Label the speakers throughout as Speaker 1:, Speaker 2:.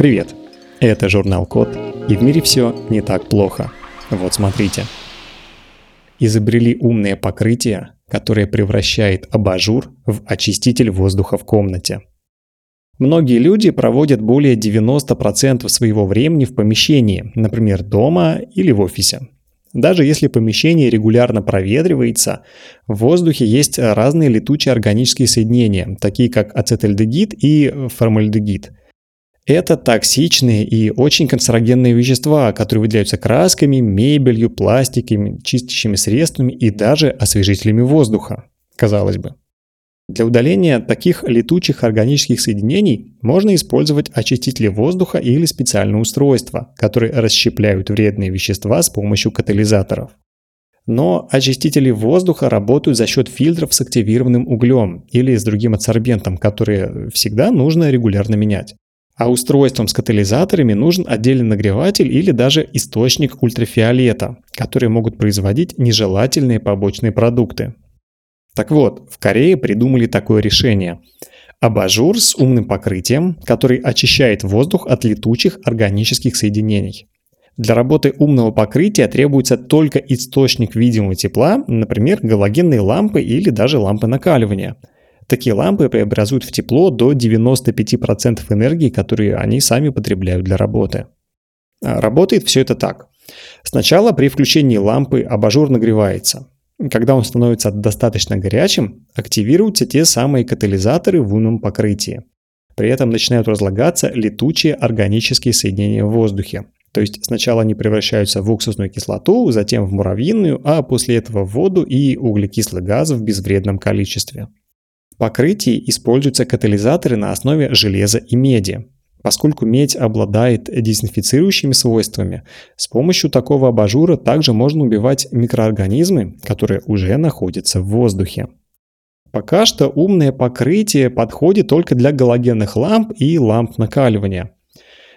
Speaker 1: Привет! Это журнал Код, и в мире все не так плохо. Вот смотрите. Изобрели умное покрытие, которое превращает абажур в очиститель воздуха в комнате. Многие люди проводят более 90% своего времени в помещении, например, дома или в офисе. Даже если помещение регулярно проветривается, в воздухе есть разные летучие органические соединения, такие как ацетальдегид и формальдегид. Это токсичные и очень канцерогенные вещества, которые выделяются красками, мебелью, пластиками, чистящими средствами и даже освежителями воздуха, казалось бы. Для удаления таких летучих органических соединений можно использовать очистители воздуха или специальные устройства, которые расщепляют вредные вещества с помощью катализаторов. Но очистители воздуха работают за счет фильтров с активированным углем или с другим адсорбентом, которые всегда нужно регулярно менять. А устройствам с катализаторами нужен отдельный нагреватель или даже источник ультрафиолета, которые могут производить нежелательные побочные продукты. Так вот, в Корее придумали такое решение. Абажур с умным покрытием, который очищает воздух от летучих органических соединений. Для работы умного покрытия требуется только источник видимого тепла, например, галогенные лампы или даже лампы накаливания. Такие лампы преобразуют в тепло до 95% энергии, которую они сами потребляют для работы. А работает все это так. Сначала при включении лампы абажур нагревается. Когда он становится достаточно горячим, активируются те самые катализаторы в умном покрытии. При этом начинают разлагаться летучие органические соединения в воздухе. То есть сначала они превращаются в уксусную кислоту, затем в муравьиную, а после этого в воду и углекислый газ в безвредном количестве. Покрытии используются катализаторы на основе железа и меди. Поскольку медь обладает дезинфицирующими свойствами, с помощью такого абажура также можно убивать микроорганизмы, которые уже находятся в воздухе. Пока что умное покрытие подходит только для галогенных ламп и ламп накаливания.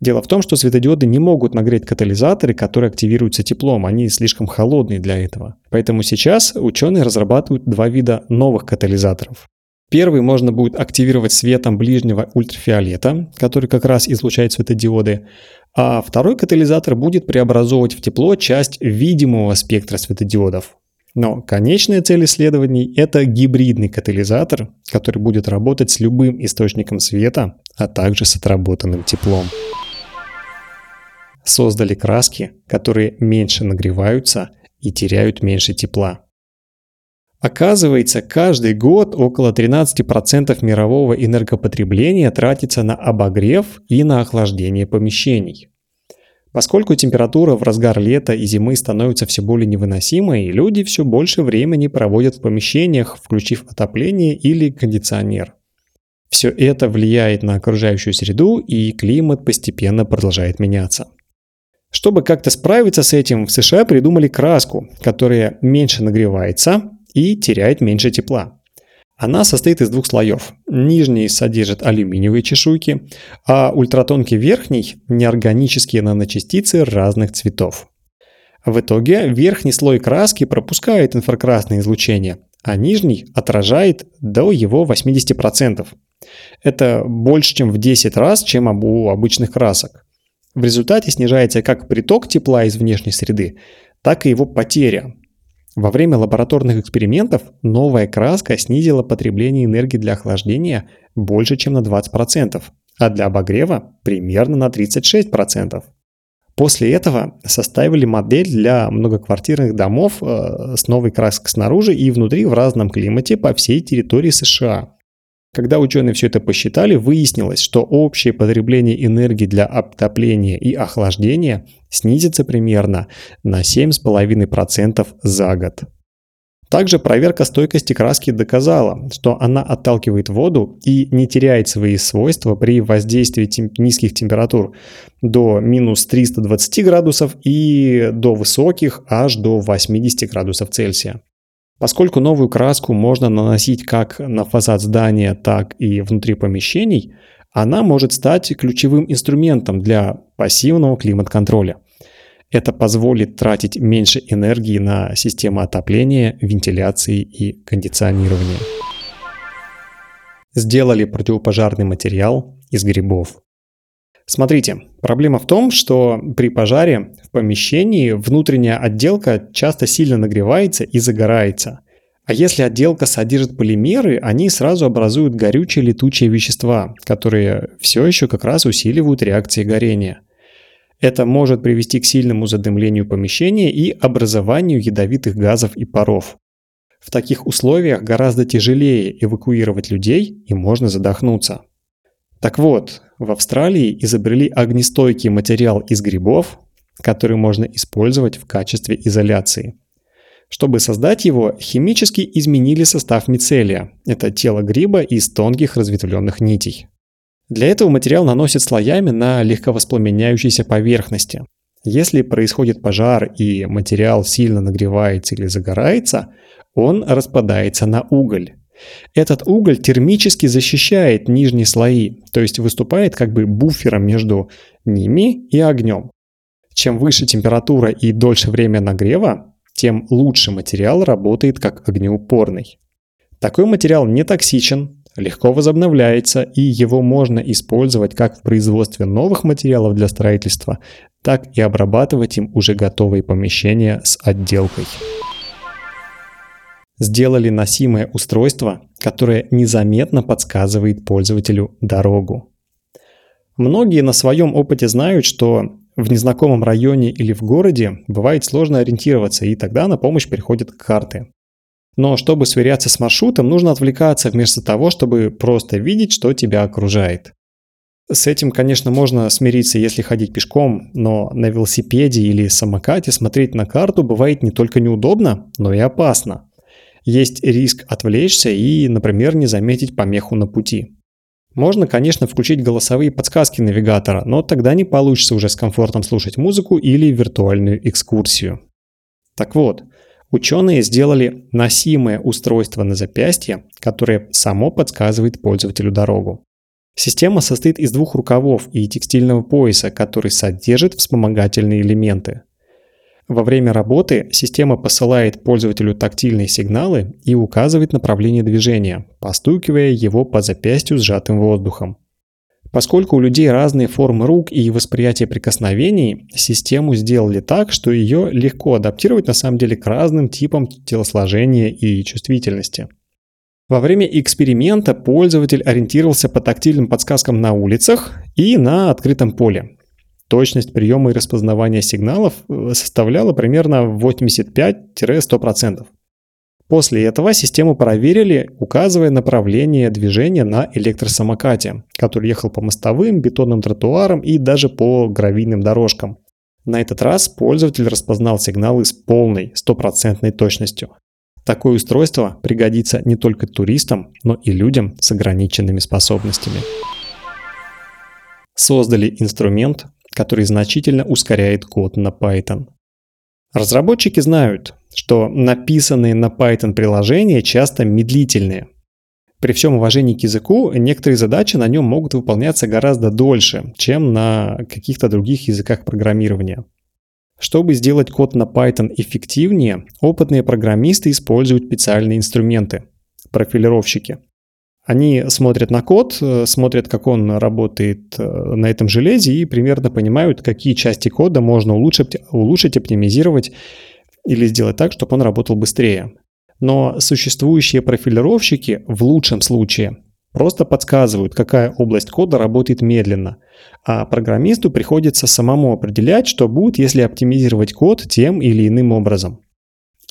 Speaker 1: Дело в том, что светодиоды не могут нагреть катализаторы, которые активируются теплом, они слишком холодные для этого. Поэтому сейчас ученые разрабатывают два вида новых катализаторов. Первый можно будет активировать светом ближнего ультрафиолета, который как раз излучает светодиоды, а второй катализатор будет преобразовывать в тепло часть видимого спектра светодиодов. Но конечная цель исследований – это гибридный катализатор, который будет работать с любым источником света, а также с отработанным теплом. Создали краски, которые меньше нагреваются и теряют меньше тепла. Оказывается, каждый год около 13% мирового энергопотребления тратится на обогрев и на охлаждение помещений. Поскольку температура в разгар лета и зимы становится все более невыносимой, люди все больше времени проводят в помещениях, включив отопление или кондиционер. Все это влияет на окружающую среду, и климат постепенно продолжает меняться. Чтобы как-то справиться с этим, в США придумали краску, которая меньше нагревается, и теряет меньше тепла. Она состоит из двух слоев. Нижний содержит алюминиевые чешуйки, а ультратонкий верхний – неорганические наночастицы разных цветов. В итоге верхний слой краски пропускает инфракрасное излучение, а нижний отражает до его 80%. Это больше, чем в 10 раз, чем у обычных красок. В результате снижается как приток тепла из внешней среды, так и его потеря, во время лабораторных экспериментов новая краска снизила потребление энергии для охлаждения больше, чем на 20%, а для обогрева примерно на 36%. После этого составили модель для многоквартирных домов э, с новой краской снаружи и внутри в разном климате по всей территории США. Когда ученые все это посчитали, выяснилось, что общее потребление энергии для отопления и охлаждения снизится примерно на 7,5% за год. Также проверка стойкости краски доказала, что она отталкивает воду и не теряет свои свойства при воздействии тем- низких температур до минус 320 градусов и до высоких аж до 80 градусов Цельсия. Поскольку новую краску можно наносить как на фасад здания, так и внутри помещений, она может стать ключевым инструментом для пассивного климат-контроля. Это позволит тратить меньше энергии на системы отопления, вентиляции и кондиционирования. Сделали противопожарный материал из грибов. Смотрите, проблема в том, что при пожаре в помещении внутренняя отделка часто сильно нагревается и загорается. А если отделка содержит полимеры, они сразу образуют горючие летучие вещества, которые все еще как раз усиливают реакции горения. Это может привести к сильному задымлению помещения и образованию ядовитых газов и паров. В таких условиях гораздо тяжелее эвакуировать людей и можно задохнуться. Так вот, в Австралии изобрели огнестойкий материал из грибов, который можно использовать в качестве изоляции. Чтобы создать его, химически изменили состав мицелия. Это тело гриба из тонких разветвленных нитей. Для этого материал наносят слоями на легковоспламеняющейся поверхности. Если происходит пожар и материал сильно нагревается или загорается, он распадается на уголь. Этот уголь термически защищает нижние слои, то есть выступает как бы буфером между ними и огнем. Чем выше температура и дольше время нагрева, тем лучше материал работает как огнеупорный. Такой материал не токсичен, легко возобновляется, и его можно использовать как в производстве новых материалов для строительства, так и обрабатывать им уже готовые помещения с отделкой. Сделали носимое устройство, которое незаметно подсказывает пользователю дорогу. Многие на своем опыте знают, что в незнакомом районе или в городе бывает сложно ориентироваться, и тогда на помощь приходят карты. Но чтобы сверяться с маршрутом, нужно отвлекаться вместо того, чтобы просто видеть, что тебя окружает. С этим, конечно, можно смириться, если ходить пешком, но на велосипеде или самокате смотреть на карту бывает не только неудобно, но и опасно. Есть риск отвлечься и, например, не заметить помеху на пути. Можно, конечно, включить голосовые подсказки навигатора, но тогда не получится уже с комфортом слушать музыку или виртуальную экскурсию. Так вот, Ученые сделали носимое устройство на запястье, которое само подсказывает пользователю дорогу. Система состоит из двух рукавов и текстильного пояса, который содержит вспомогательные элементы. Во время работы система посылает пользователю тактильные сигналы и указывает направление движения, постукивая его по запястью сжатым воздухом. Поскольку у людей разные формы рук и восприятие прикосновений, систему сделали так, что ее легко адаптировать на самом деле к разным типам телосложения и чувствительности. Во время эксперимента пользователь ориентировался по тактильным подсказкам на улицах и на открытом поле. Точность приема и распознавания сигналов э, составляла примерно 85-100%. После этого систему проверили, указывая направление движения на электросамокате, который ехал по мостовым, бетонным тротуарам и даже по гравийным дорожкам. На этот раз пользователь распознал сигналы с полной, стопроцентной точностью. Такое устройство пригодится не только туристам, но и людям с ограниченными способностями. Создали инструмент, который значительно ускоряет код на Python. Разработчики знают, что написанные на Python приложения часто медлительные. При всем уважении к языку, некоторые задачи на нем могут выполняться гораздо дольше, чем на каких-то других языках программирования. Чтобы сделать код на Python эффективнее, опытные программисты используют специальные инструменты – профилировщики. Они смотрят на код, э, смотрят, как он работает э, на этом железе и примерно понимают, какие части кода можно улучшить, улучшить оптимизировать или сделать так, чтобы он работал быстрее. Но существующие профилировщики в лучшем случае просто подсказывают, какая область кода работает медленно, а программисту приходится самому определять, что будет, если оптимизировать код тем или иным образом.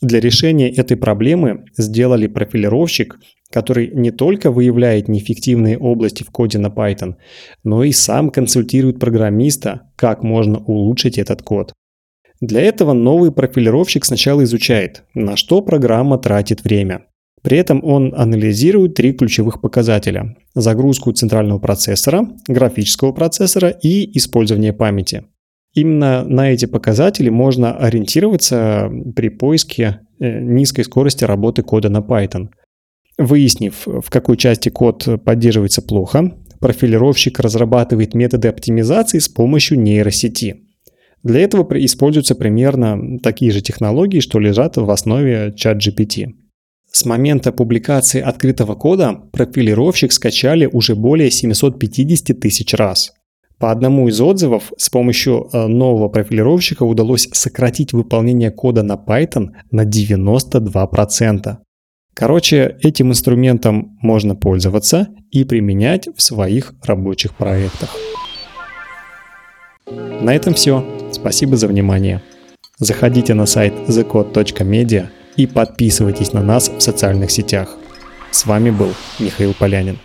Speaker 1: Для решения этой проблемы сделали профилировщик, который не только выявляет неэффективные области в коде на Python, но и сам консультирует программиста, как можно улучшить этот код. Для этого новый профилировщик сначала изучает, на что программа тратит время. При этом он анализирует три ключевых показателя – загрузку центрального процессора, графического процессора и использование памяти. Именно на эти показатели можно ориентироваться при поиске э, низкой скорости работы кода на Python. Выяснив, в какой части код поддерживается плохо, профилировщик разрабатывает методы оптимизации с помощью нейросети – для этого используются примерно такие же технологии, что лежат в основе ChatGPT. С момента публикации открытого кода профилировщик скачали уже более 750 тысяч раз. По одному из отзывов, с помощью э, нового профилировщика удалось сократить выполнение кода на Python на 92%. Короче, этим инструментом можно пользоваться и применять в своих рабочих проектах. На этом все. Спасибо за внимание. Заходите на сайт thecode.media и подписывайтесь на нас в социальных сетях. С вами был Михаил Полянин.